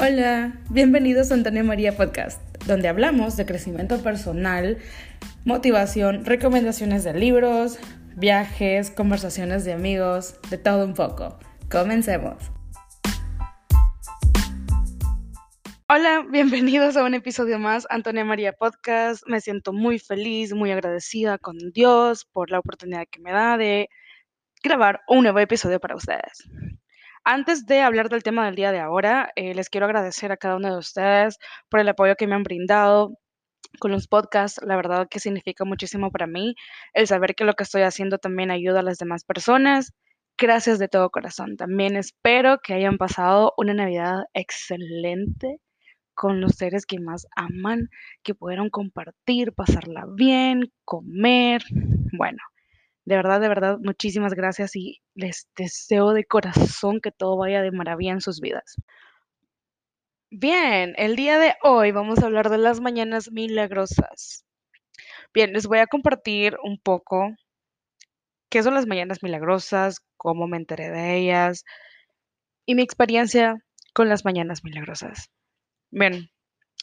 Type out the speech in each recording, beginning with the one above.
Hola, bienvenidos a Antonio María Podcast, donde hablamos de crecimiento personal, motivación, recomendaciones de libros, viajes, conversaciones de amigos, de todo un poco. Comencemos. Hola, bienvenidos a un episodio más, Antonia María Podcast. Me siento muy feliz, muy agradecida con Dios por la oportunidad que me da de grabar un nuevo episodio para ustedes. Antes de hablar del tema del día de ahora, eh, les quiero agradecer a cada uno de ustedes por el apoyo que me han brindado con los podcasts. La verdad que significa muchísimo para mí el saber que lo que estoy haciendo también ayuda a las demás personas. Gracias de todo corazón. También espero que hayan pasado una Navidad excelente con los seres que más aman, que pudieron compartir, pasarla bien, comer. Bueno, de verdad, de verdad, muchísimas gracias y les deseo de corazón que todo vaya de maravilla en sus vidas. Bien, el día de hoy vamos a hablar de las mañanas milagrosas. Bien, les voy a compartir un poco qué son las mañanas milagrosas, cómo me enteré de ellas y mi experiencia con las mañanas milagrosas. Bien,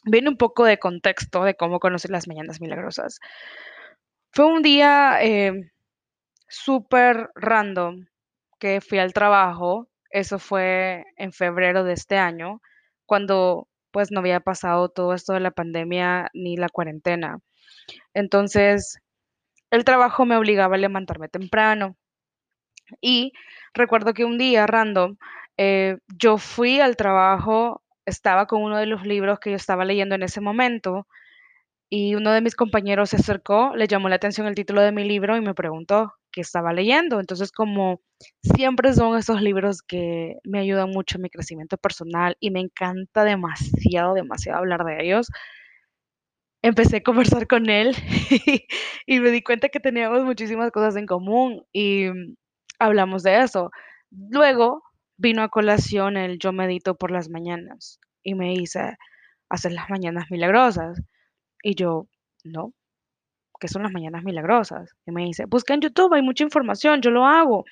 viene un poco de contexto de cómo conocí las mañanas milagrosas. Fue un día eh, súper random que fui al trabajo. Eso fue en febrero de este año, cuando pues no había pasado todo esto de la pandemia ni la cuarentena. Entonces, el trabajo me obligaba a levantarme temprano. Y recuerdo que un día random, eh, yo fui al trabajo, estaba con uno de los libros que yo estaba leyendo en ese momento y uno de mis compañeros se acercó, le llamó la atención el título de mi libro y me preguntó estaba leyendo. Entonces, como siempre son esos libros que me ayudan mucho en mi crecimiento personal y me encanta demasiado, demasiado hablar de ellos, empecé a conversar con él y me di cuenta que teníamos muchísimas cosas en común y hablamos de eso. Luego vino a colación el yo medito por las mañanas y me hice hacer las mañanas milagrosas. Y yo, no, ¿qué son las mañanas milagrosas? Y me dice, busca en YouTube, hay mucha información, yo lo hago.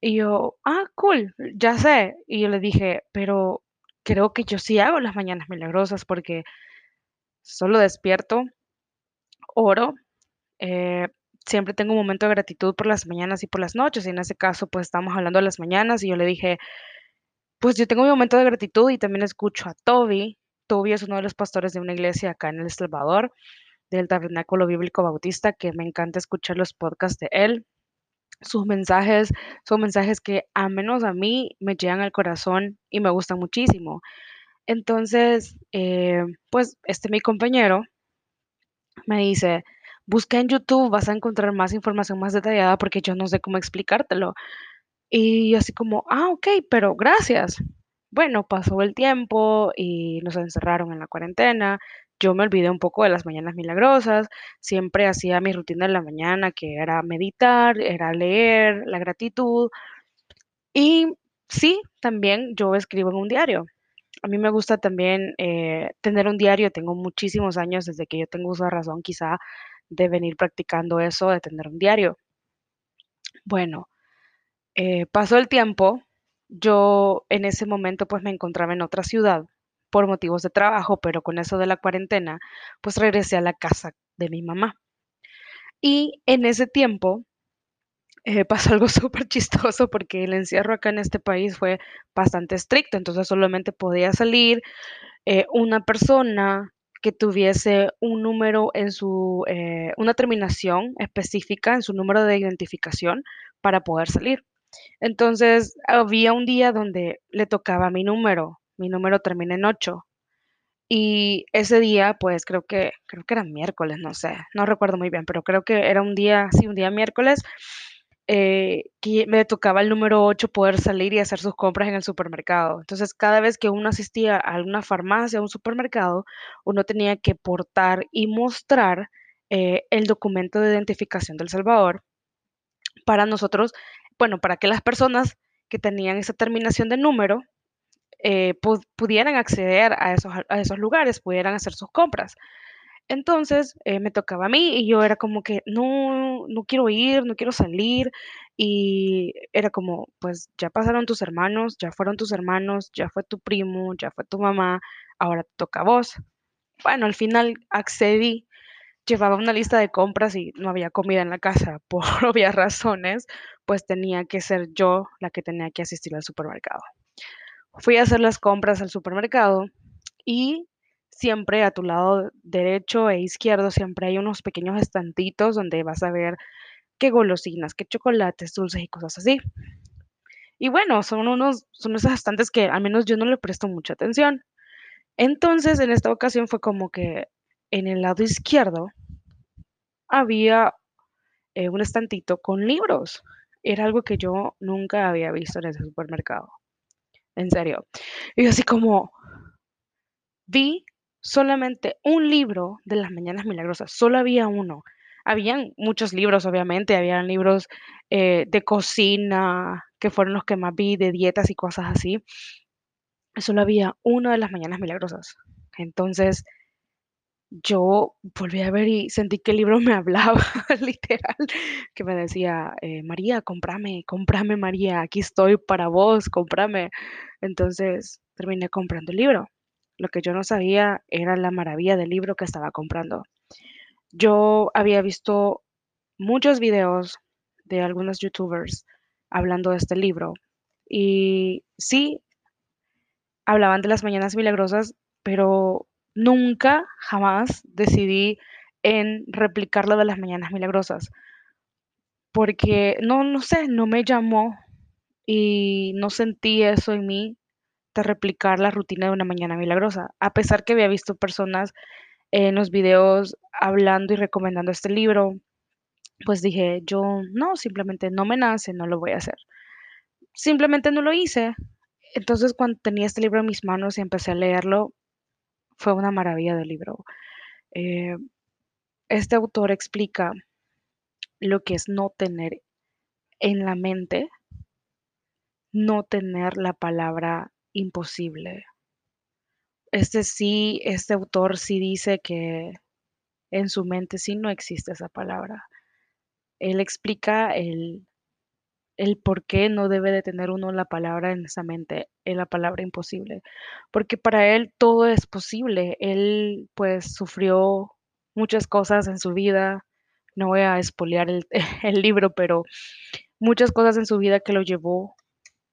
Y yo, ah, cool, ya sé. Y yo le dije, pero creo que yo sí hago las mañanas milagrosas porque solo despierto, oro, eh, siempre tengo un momento de gratitud por las mañanas y por las noches. Y en ese caso, pues estamos hablando de las mañanas y yo le dije, pues yo tengo mi momento de gratitud y también escucho a Toby Toby es uno de los pastores de una iglesia acá en El Salvador, del Tabernáculo Bíblico Bautista, que me encanta escuchar los podcasts de él. Sus mensajes son mensajes que a menos a mí me llegan al corazón y me gustan muchísimo. Entonces, eh, pues este mi compañero me dice, busca en YouTube, vas a encontrar más información más detallada porque yo no sé cómo explicártelo. Y así como, ah, ok, pero gracias. Bueno, pasó el tiempo y nos encerraron en la cuarentena. Yo me olvidé un poco de las mañanas milagrosas. Siempre hacía mi rutina en la mañana, que era meditar, era leer, la gratitud. Y sí, también yo escribo en un diario. A mí me gusta también eh, tener un diario. Tengo muchísimos años desde que yo tengo uso de razón, quizá, de venir practicando eso, de tener un diario. Bueno, eh, pasó el tiempo yo en ese momento pues me encontraba en otra ciudad por motivos de trabajo, pero con eso de la cuarentena, pues regresé a la casa de mi mamá. Y en ese tiempo eh, pasó algo súper chistoso porque el encierro acá en este país fue bastante estricto, entonces solamente podía salir eh, una persona que tuviese un número en su, eh, una terminación específica en su número de identificación para poder salir. Entonces, había un día donde le tocaba mi número, mi número termina en 8. Y ese día, pues creo que, creo que era miércoles, no sé, no recuerdo muy bien, pero creo que era un día, sí, un día miércoles, eh, que me tocaba el número 8 poder salir y hacer sus compras en el supermercado. Entonces, cada vez que uno asistía a alguna farmacia o un supermercado, uno tenía que portar y mostrar eh, el documento de identificación del Salvador para nosotros bueno, para que las personas que tenían esa terminación de número eh, pudieran acceder a esos, a esos lugares, pudieran hacer sus compras. Entonces eh, me tocaba a mí y yo era como que no, no quiero ir, no quiero salir. y era como, pues ya pasaron tus hermanos, ya fueron tus hermanos, ya fue tu primo, ya fue tu mamá, ahora te toca a vos. Bueno, al final accedí, llevaba una lista de compras y no había comida en la casa por obvias razones, pues tenía que ser yo la que tenía que asistir al supermercado. Fui a hacer las compras al supermercado y siempre a tu lado derecho e izquierdo siempre hay unos pequeños estantitos donde vas a ver qué golosinas, qué chocolates, dulces y cosas así. Y bueno, son unos, son esos estantes que al menos yo no le presto mucha atención. Entonces, en esta ocasión fue como que en el lado izquierdo había eh, un estantito con libros. Era algo que yo nunca había visto en ese supermercado. En serio. Y así como vi solamente un libro de las Mañanas Milagrosas, solo había uno. Habían muchos libros, obviamente, habían libros eh, de cocina, que fueron los que más vi, de dietas y cosas así. Solo había uno de las Mañanas Milagrosas. Entonces, yo volví a ver y sentí que el libro me hablaba, literal, que me decía, eh, María, cómprame, cómprame, María, aquí estoy para vos, cómprame. Entonces, terminé comprando el libro. Lo que yo no sabía era la maravilla del libro que estaba comprando. Yo había visto muchos videos de algunos youtubers hablando de este libro y sí, hablaban de las mañanas milagrosas, pero nunca, jamás decidí en replicar de las mañanas milagrosas, porque no, no sé, no me llamó y no sentí eso en mí de replicar la rutina de una mañana milagrosa, a pesar que había visto personas en los videos hablando y recomendando este libro, pues dije, yo no, simplemente no me nace, no lo voy a hacer. Simplemente no lo hice. Entonces cuando tenía este libro en mis manos y empecé a leerlo, fue una maravilla del libro. Eh, este autor explica lo que es no tener en la mente, no tener la palabra imposible. Este sí, este autor sí dice que en su mente sí no existe esa palabra. Él explica el, el por qué no debe de tener uno la palabra en esa mente, en la palabra imposible, porque para él todo es posible. Él pues sufrió muchas cosas en su vida, no voy a espolear el, el libro, pero muchas cosas en su vida que lo llevó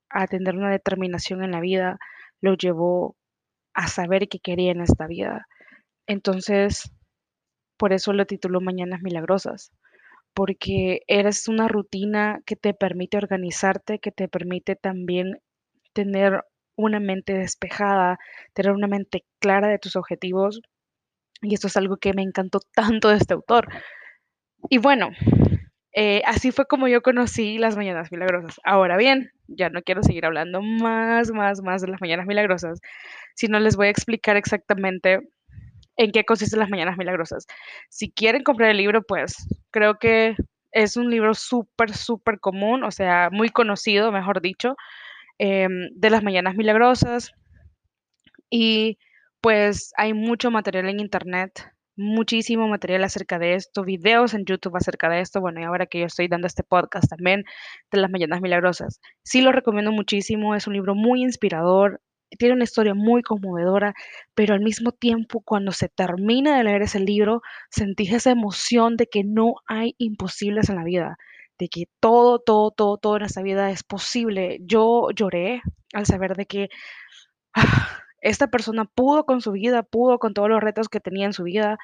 a tener una determinación en la vida, lo llevó a saber qué quería en esta vida. Entonces, por eso lo tituló Mañanas Milagrosas, porque eres una rutina que te permite organizarte, que te permite también tener una mente despejada, tener una mente clara de tus objetivos. Y esto es algo que me encantó tanto de este autor. Y bueno, eh, así fue como yo conocí las Mañanas Milagrosas. Ahora bien, ya no quiero seguir hablando más, más, más de las Mañanas Milagrosas, sino les voy a explicar exactamente en qué consisten las Mañanas Milagrosas. Si quieren comprar el libro, pues creo que es un libro súper, súper común, o sea, muy conocido, mejor dicho, em, de las Mañanas Milagrosas. Y pues hay mucho material en internet muchísimo material acerca de esto, videos en YouTube acerca de esto, bueno, y ahora que yo estoy dando este podcast también de las Mañanas Milagrosas. Sí lo recomiendo muchísimo, es un libro muy inspirador, tiene una historia muy conmovedora, pero al mismo tiempo cuando se termina de leer ese libro, sentís esa emoción de que no hay imposibles en la vida, de que todo, todo, todo, todo en esta vida es posible. Yo lloré al saber de que ah, esta persona pudo con su vida, pudo con todos los retos que tenía en su vida,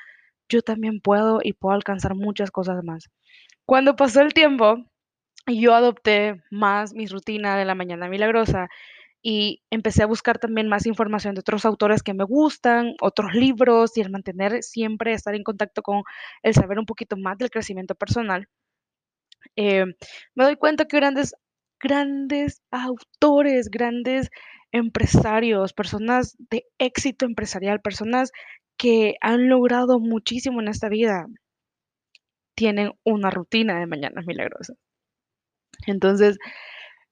yo también puedo y puedo alcanzar muchas cosas más. Cuando pasó el tiempo, yo adopté más mi rutina de la mañana milagrosa y empecé a buscar también más información de otros autores que me gustan, otros libros y el mantener siempre, estar en contacto con el saber un poquito más del crecimiento personal. Eh, me doy cuenta que grandes, grandes autores, grandes empresarios, personas de éxito empresarial, personas que han logrado muchísimo en esta vida, tienen una rutina de mañanas milagrosas. Entonces,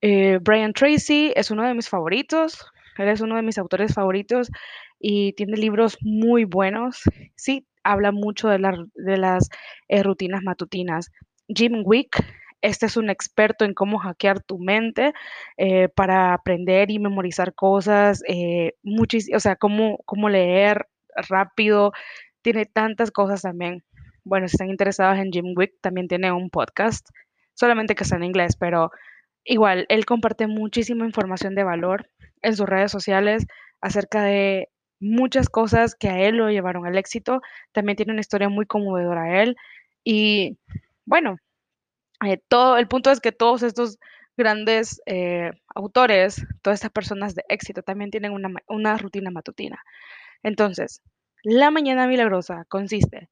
eh, Brian Tracy es uno de mis favoritos, él es uno de mis autores favoritos y tiene libros muy buenos. Sí, habla mucho de, las eh, rutinas matutinas. Jim Wick este es un experto en cómo hackear tu mente eh, para aprender y memorizar cosas, eh, o sea, cómo, cómo leer rápido, tiene tantas cosas también. Bueno, si están interesados en Jim Wick, también tiene un podcast, solamente que está en inglés, pero igual, él comparte muchísima información de valor en sus redes sociales acerca de muchas cosas que a él lo llevaron al éxito. También tiene una historia muy conmovedora a él. Y bueno, eh, todo, el punto es que todos estos grandes eh, autores, todas estas personas de éxito también tienen una, una rutina matutina. Entonces, la mañana milagrosa consiste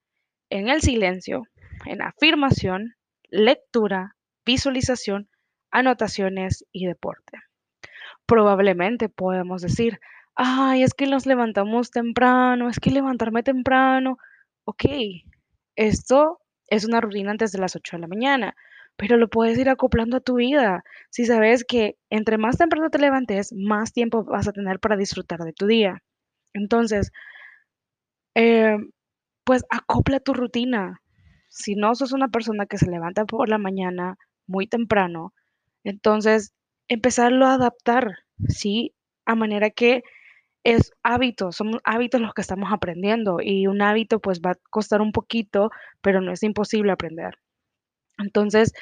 en el silencio, en afirmación, lectura, visualización, anotaciones y deporte. Probablemente podemos decir, ay, es que nos levantamos temprano, es que levantarme temprano, ok, esto es una rutina antes de las 8 de la mañana, pero lo puedes ir acoplando a tu vida. Si sabes que entre más temprano te levantes, más tiempo vas a tener para disfrutar de tu día. Entonces, eh, pues acopla tu rutina. Si no sos una persona que se levanta por la mañana muy temprano, entonces empezarlo a adaptar, ¿sí? A manera que es hábito, son hábitos los que estamos aprendiendo y un hábito pues va a costar un poquito, pero no es imposible aprender. Entonces,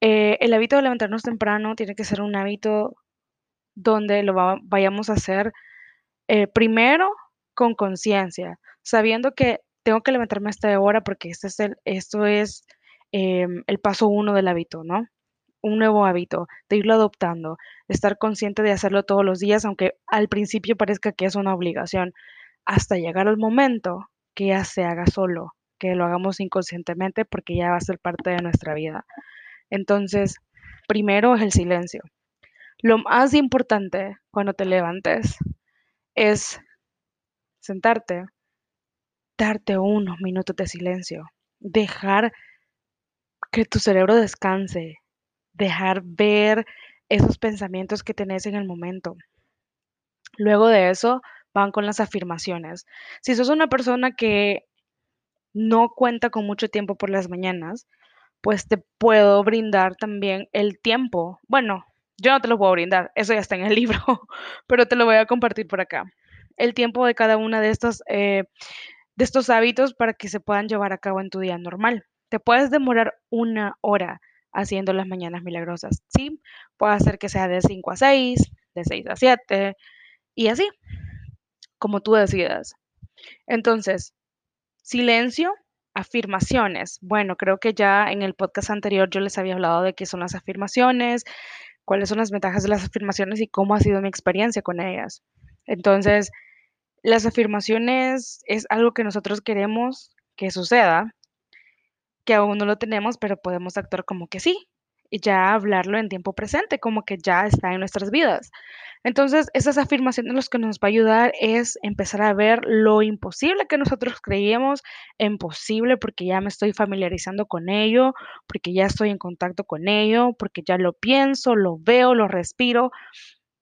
eh, el hábito de levantarnos temprano tiene que ser un hábito donde lo vayamos a hacer eh, primero con conciencia, sabiendo que tengo que levantarme a esta hora porque este es el, esto es em, el paso uno del hábito, ¿no? Un nuevo hábito, de irlo adoptando, estar consciente de hacerlo todos los días, aunque al principio parezca que es una obligación, hasta llegar al momento que ya se haga solo, que lo hagamos inconscientemente porque ya va a ser parte de nuestra vida. Entonces, primero es el silencio. Lo más importante cuando te levantes es sentarte, darte unos minutos de silencio, dejar que tu cerebro descanse, dejar ver esos pensamientos que tenés en el momento. Luego de eso van con las afirmaciones. Si sos una persona que no cuenta con mucho tiempo por las mañanas, pues te puedo brindar también el tiempo. Bueno, yo no te lo puedo brindar, eso ya está en el libro, pero te lo voy a compartir por acá. El tiempo de cada una de estas eh, de estos hábitos para que se puedan llevar a cabo en tu día normal. Te puedes demorar una hora haciendo las mañanas milagrosas, ¿sí? Puede ser que sea de 5 a 6, de 6 a 7 y así, como tú decidas. Entonces, silencio, afirmaciones. Bueno, creo que ya en el podcast anterior yo les había hablado de qué son las afirmaciones, cuáles son las ventajas de las afirmaciones y cómo ha sido mi experiencia con ellas. Entonces, las afirmaciones es algo que nosotros queremos que suceda, que aún no lo tenemos, pero podemos actuar como que sí, y ya hablarlo en tiempo presente, como que ya está en nuestras vidas. Entonces, esas afirmaciones lo que nos va a ayudar es empezar a ver lo imposible que nosotros creíamos imposible porque ya me estoy familiarizando con ello, porque ya estoy en contacto con ello, porque ya lo pienso, lo veo, lo respiro,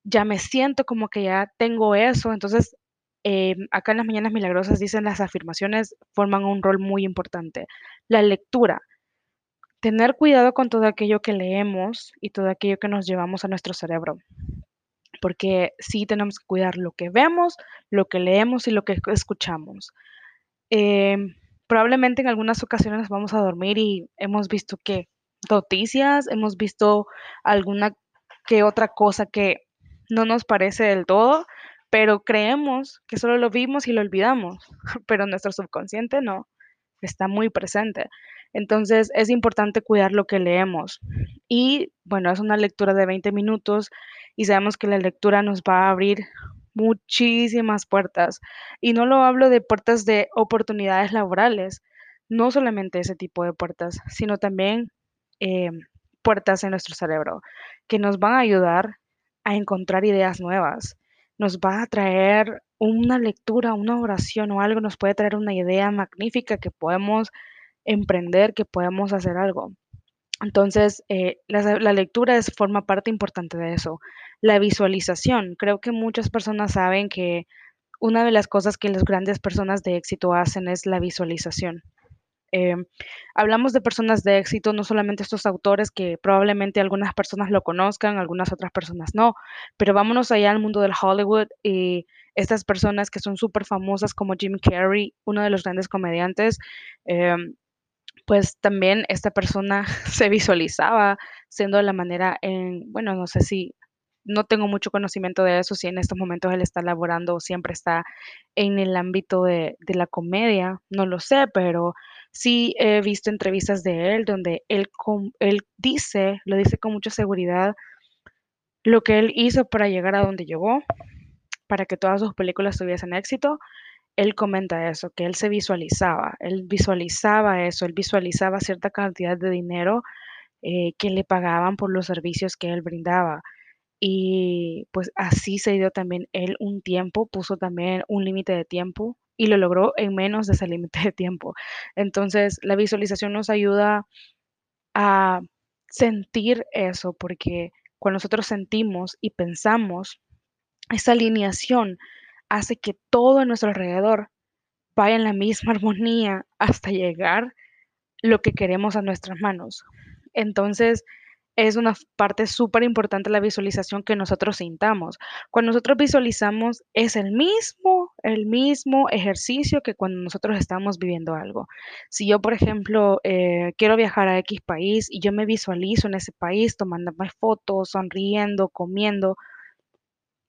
ya me siento como que ya tengo eso. Entonces, Em, acá en las Mañanas Milagrosas dicen las afirmaciones forman un rol muy importante. La lectura. Tener cuidado con todo aquello que leemos y todo aquello que nos llevamos a nuestro cerebro. Porque sí tenemos que cuidar lo que vemos, lo que leemos y lo que escuchamos. Em, probablemente en algunas ocasiones vamos a dormir y hemos visto que noticias, hemos visto alguna que otra cosa que no nos parece del todo, pero creemos que solo lo vimos y lo olvidamos, pero nuestro subconsciente no, está muy presente. Entonces es importante cuidar lo que leemos. Y bueno, es una lectura de 20 minutos y sabemos que la lectura nos va a abrir muchísimas puertas. Y no lo hablo de puertas de oportunidades laborales, no solamente ese tipo de puertas, sino también eh, puertas en nuestro cerebro que nos van a ayudar a encontrar ideas nuevas, nos va a traer una lectura, una oración o algo, nos puede traer una idea magnífica que podemos emprender, que podemos hacer algo. Entonces, eh, la, lectura forma parte importante de eso. La visualización, creo que muchas personas saben que una de las cosas que las grandes personas de éxito hacen es la visualización. Em, hablamos de personas de éxito, no solamente estos autores que probablemente algunas personas lo conozcan, algunas otras personas no, pero vámonos allá al mundo del Hollywood y estas personas que son súper famosas como Jim Carrey, uno de los grandes comediantes, em, pues también esta persona se visualizaba siendo de la manera en, bueno, no sé si, no tengo mucho conocimiento de eso, si en estos momentos él está laborando siempre está en el ámbito de, de la comedia, no lo sé, pero sí he visto entrevistas de él donde él, él dice, lo dice con mucha seguridad, lo que él hizo para llegar a donde llegó, para que todas sus películas tuviesen éxito él comenta eso, que él se visualizaba, él visualizaba eso, él visualizaba cierta cantidad de dinero eh, que le pagaban por los servicios que él brindaba. Y pues así se dio también él un tiempo, puso también un límite de tiempo y lo logró en menos de ese límite de tiempo. Entonces, la visualización nos ayuda a sentir eso, porque cuando nosotros sentimos y pensamos, esa alineación hace que todo a nuestro alrededor vaya en la misma armonía hasta llegar lo que queremos a nuestras manos. Entonces, es una parte súper importante la visualización que nosotros sintamos. Cuando nosotros visualizamos es el mismo, el mismo ejercicio que cuando nosotros estamos viviendo algo. Si yo, por ejemplo, eh, quiero viajar a X país y yo me visualizo en ese país tomándome fotos, sonriendo, comiendo,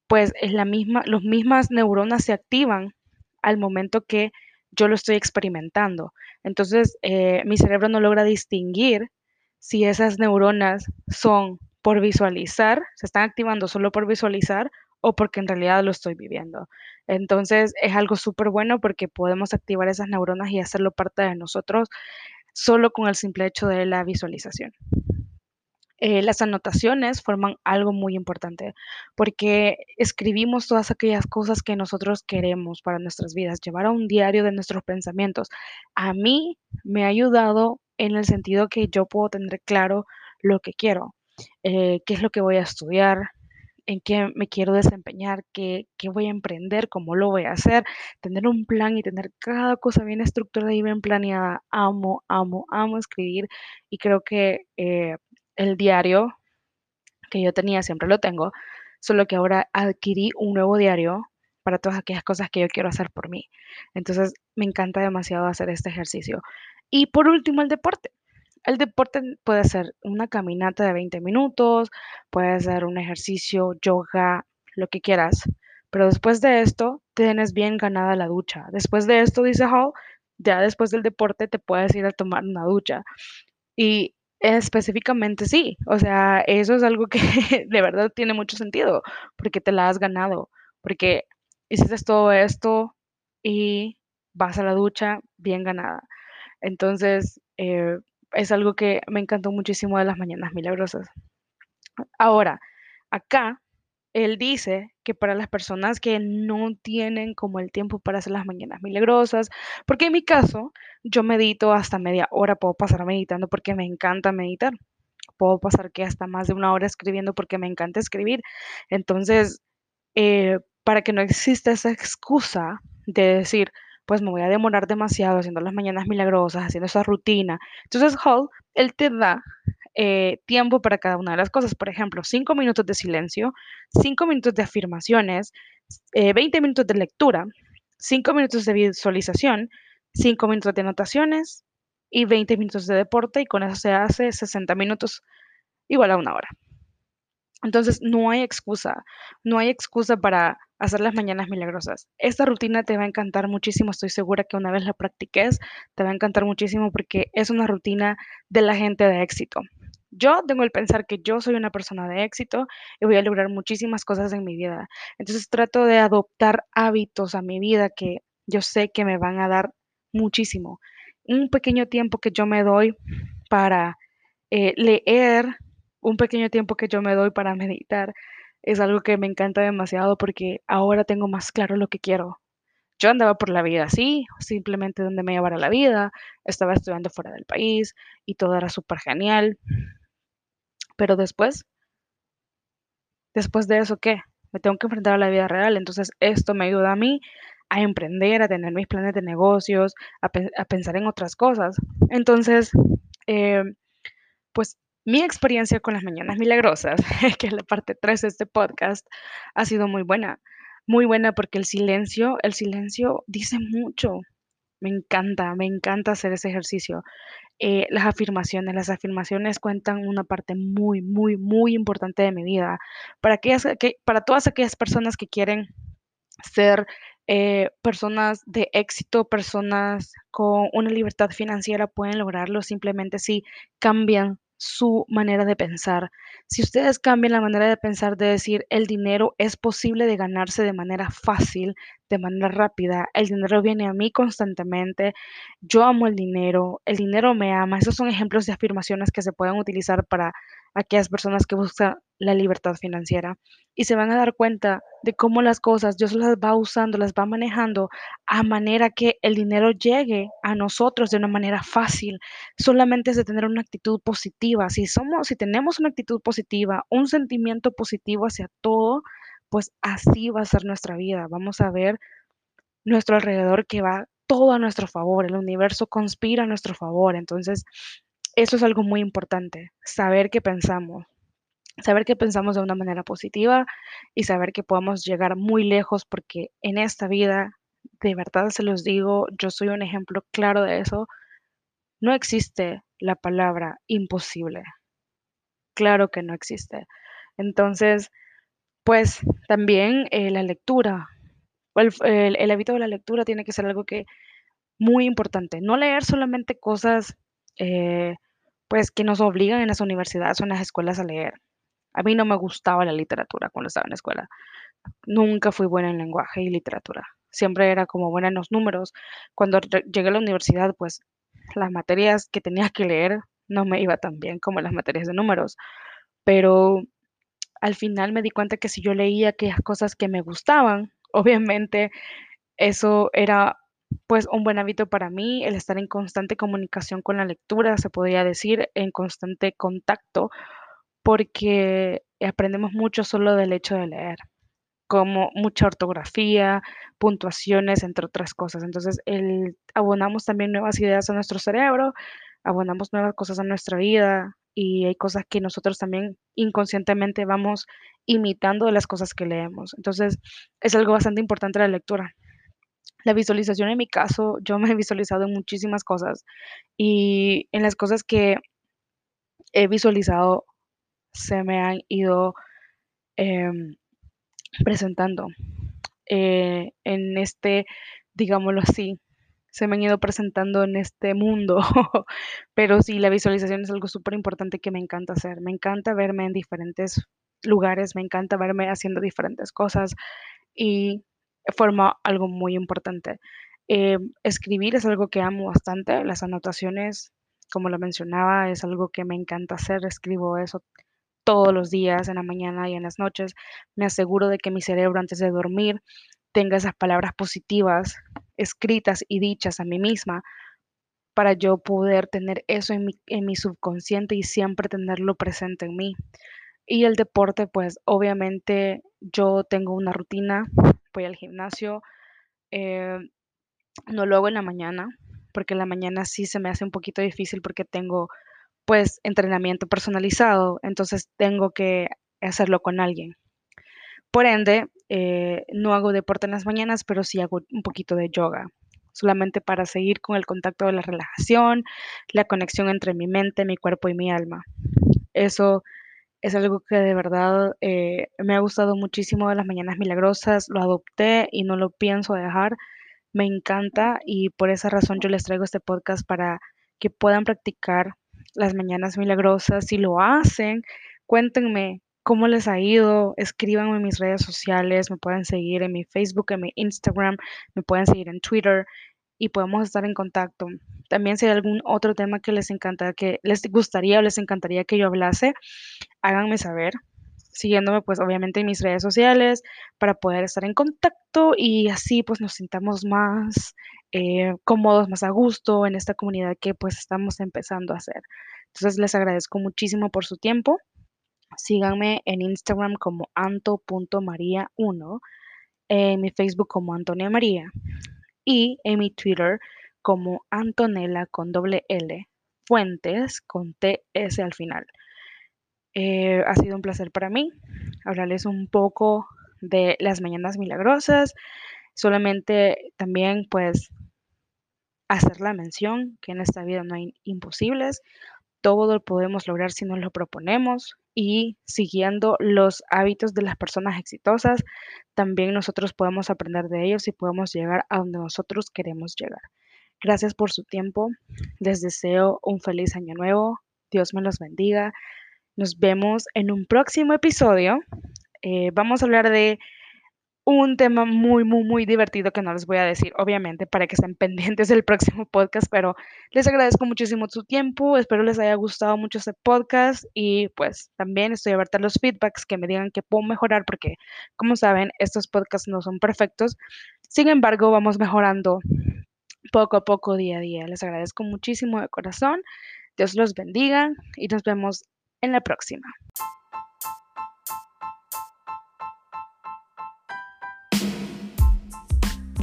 pues es la misma, las mismas neuronas se activan al momento que yo lo estoy experimentando. Entonces, eh, mi cerebro no logra distinguir si esas neuronas son por visualizar, se están activando solo por visualizar o porque en realidad lo estoy viviendo. Entonces, es algo súper bueno porque podemos activar esas neuronas y hacerlo parte de nosotros solo con el simple hecho de la visualización. Eh, las anotaciones forman algo muy importante porque escribimos todas aquellas cosas que nosotros queremos para nuestras vidas, llevar a un diario de nuestros pensamientos. A mí me ha ayudado en el sentido que yo puedo tener claro lo que quiero, eh, qué es lo que voy a estudiar, en qué me quiero desempeñar, qué, qué voy a emprender, cómo lo voy a hacer, tener un plan y tener cada cosa bien estructurada y bien planeada. Amo, amo, amo escribir y creo que eh, el diario que yo tenía, siempre lo tengo, solo que ahora adquirí un nuevo diario para todas aquellas cosas que yo quiero hacer por mí. Entonces, me encanta demasiado hacer este ejercicio. Y por último, el deporte. El deporte puede ser una caminata de 20 minutos, puede ser un ejercicio, yoga, lo que quieras. Pero después de esto, tienes bien ganada la ducha. Después de esto, dice Hall, ya después del deporte te puedes ir a tomar una ducha. Y específicamente sí, o sea, eso es algo que de verdad tiene mucho sentido, porque te la has ganado, porque hiciste todo esto y vas a la ducha bien ganada. Entonces, eh, es algo que me encantó muchísimo de las mañanas milagrosas. Ahora, acá él dice que para las personas que no tienen como el tiempo para hacer las mañanas milagrosas, porque en mi caso yo medito hasta media hora, puedo pasar meditando porque me encanta meditar, puedo pasar que hasta más de una hora escribiendo porque me encanta escribir. Entonces, eh, para que no exista esa excusa de decir, pues me voy a demorar demasiado haciendo las mañanas milagrosas, haciendo esa rutina. Entonces, Hall, él te da eh, tiempo para cada una de las cosas. Por ejemplo, cinco minutos de silencio, cinco minutos de afirmaciones, eh, 20 minutos de lectura, cinco minutos de visualización, cinco minutos de anotaciones y 20 minutos de deporte y con eso se hace 60 minutos igual a una hora. Entonces, no hay excusa, no hay excusa para hacer las mañanas milagrosas. Esta rutina te va a encantar muchísimo, estoy segura que una vez la practiques, te va a encantar muchísimo porque es una rutina de la gente de éxito. Yo tengo el pensar que yo soy una persona de éxito y voy a lograr muchísimas cosas en mi vida. Entonces trato de adoptar hábitos a mi vida que yo sé que me van a dar muchísimo. Un pequeño tiempo que yo me doy para eh, leer, un pequeño tiempo que yo me doy para meditar, es algo que me encanta demasiado porque ahora tengo más claro lo que quiero. Yo andaba por la vida así, simplemente donde me llevara la vida, estaba estudiando fuera del país y todo era súper genial. Pero después, después de eso, ¿qué? Me tengo que enfrentar a la vida real. Entonces, esto me ayuda a mí a emprender, a tener mis planes de negocios, a, pensar en otras cosas. Entonces, eh, pues mi experiencia con las mañanas milagrosas, que es la parte 3 de este podcast, ha sido muy buena. Muy buena porque el silencio, el silencio dice mucho. Me encanta, me encanta hacer ese ejercicio. Eh, las afirmaciones, las afirmaciones cuentan una parte muy, muy, muy importante de mi vida. Para, aquellas, que, para todas aquellas personas que quieren ser eh, personas de éxito, personas con una libertad financiera pueden lograrlo simplemente si cambian su manera de pensar. Si ustedes cambian la manera de pensar de decir el dinero es posible de ganarse de manera fácil, de manera rápida, el dinero viene a mí constantemente, yo amo el dinero, el dinero me ama, esos son ejemplos de afirmaciones que se pueden utilizar para aquellas personas que buscan la libertad financiera y se van a dar cuenta de cómo las cosas Dios las va usando, las va manejando a manera que el dinero llegue a nosotros de una manera fácil. Solamente es de tener una actitud positiva. Si somos, si tenemos una actitud positiva, un sentimiento positivo hacia todo, pues así va a ser nuestra vida. Vamos a ver nuestro alrededor que va todo a nuestro favor, el universo conspira a nuestro favor. Entonces, eso es algo muy importante, saber qué pensamos, saber que pensamos de una manera positiva y saber que podemos llegar muy lejos porque en esta vida, de verdad se los digo, yo soy un ejemplo claro de eso, no existe la palabra imposible. Claro que no existe. Entonces, pues también eh, la lectura, el, hábito de la lectura tiene que ser algo que muy importante. No leer solamente cosas eh, pues que nos obligan en las universidades o en las escuelas a leer. A mí no me gustaba la literatura cuando estaba en la escuela. Nunca fui buena en lenguaje y literatura. Siempre era como buena en los números. Cuando llegué a la universidad, pues las materias que tenía que leer no me iba tan bien como las materias de números. Pero al final me di cuenta que si yo leía aquellas cosas que me gustaban, obviamente eso era pues un buen hábito para mí, el estar en constante comunicación con la lectura, se podría decir, en constante contacto, porque aprendemos mucho solo del hecho de leer, como mucha ortografía, puntuaciones, entre otras cosas. Entonces, el, abonamos también nuevas ideas a nuestro cerebro, abonamos nuevas cosas a nuestra vida y hay cosas que nosotros también inconscientemente vamos imitando de las cosas que leemos. Entonces, es algo bastante importante la lectura. La visualización en mi caso, yo me he visualizado en muchísimas cosas y en las cosas que he visualizado se me han ido em, presentando eh, en este, digámoslo así, se me han ido presentando en este mundo, pero sí, la visualización es algo súper importante que me encanta hacer. Me encanta verme en diferentes lugares, me encanta verme haciendo diferentes cosas y forma algo muy importante. Eh, escribir es algo que amo bastante, las anotaciones, como lo mencionaba, es algo que me encanta hacer, escribo eso todos los días, en la mañana y en las noches. Me aseguro de que mi cerebro antes de dormir tenga esas palabras positivas escritas y dichas a mí misma para yo poder tener eso en mi, en mi subconsciente y siempre tenerlo presente en mí. Y el deporte, pues obviamente yo tengo una rutina, voy al gimnasio, eh, no lo hago en la mañana, porque en la mañana sí se me hace un poquito difícil porque tengo pues entrenamiento personalizado, entonces tengo que hacerlo con alguien. Por ende, eh, no hago deporte en las mañanas, pero sí hago un poquito de yoga, solamente para seguir con el contacto de la relajación, la conexión entre mi mente, mi cuerpo y mi alma. Eso es algo que de verdad eh, me ha gustado muchísimo de las Mañanas Milagrosas, lo adopté y no lo pienso dejar. Me encanta y por esa razón yo les traigo este podcast para que puedan practicar las Mañanas Milagrosas. Si lo hacen, cuéntenme cómo les ha ido, escríbanme en mis redes sociales, me pueden seguir en mi Facebook, en mi Instagram, me pueden seguir en Twitter y podemos estar en contacto. También si hay algún otro tema que les encanta, que les gustaría o les encantaría que yo hablase, háganme saber, siguiéndome pues obviamente en mis redes sociales para poder estar en contacto y así pues nos sintamos más eh, cómodos, más a gusto en esta comunidad que pues estamos empezando a hacer. Entonces les agradezco muchísimo por su tiempo. Síganme en Instagram como anto.maria1 en mi Facebook como Antonia María y en mi Twitter como Antonella con doble L, Fuentes con TS al final. Eh, ha sido un placer para mí hablarles un poco de las mañanas milagrosas, solamente también pues hacer la mención que en esta vida no hay imposibles, todo lo podemos lograr si nos lo proponemos y siguiendo los hábitos de las personas exitosas, también nosotros podemos aprender de ellos y podemos llegar a donde nosotros queremos llegar. Gracias por su tiempo. Les deseo un feliz año nuevo. Dios me los bendiga. Nos vemos en un próximo episodio. Eh, vamos a hablar de un tema muy, muy, muy divertido que no les voy a decir, obviamente, para que estén pendientes del próximo podcast, pero les agradezco muchísimo su tiempo, espero les haya gustado mucho este podcast y pues también estoy abierta a los feedbacks que me digan que puedo mejorar porque, como saben, estos podcasts no son perfectos, sin embargo, vamos mejorando poco a poco, día a día. Les agradezco muchísimo de corazón, Dios los bendiga y nos vemos en la próxima.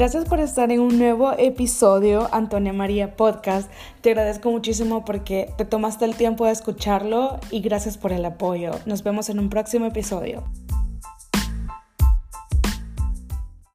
Gracias por estar en un nuevo episodio, Antonia María Podcast. Te agradezco muchísimo porque te tomaste el tiempo de escucharlo y gracias por el apoyo. Nos vemos en un próximo episodio.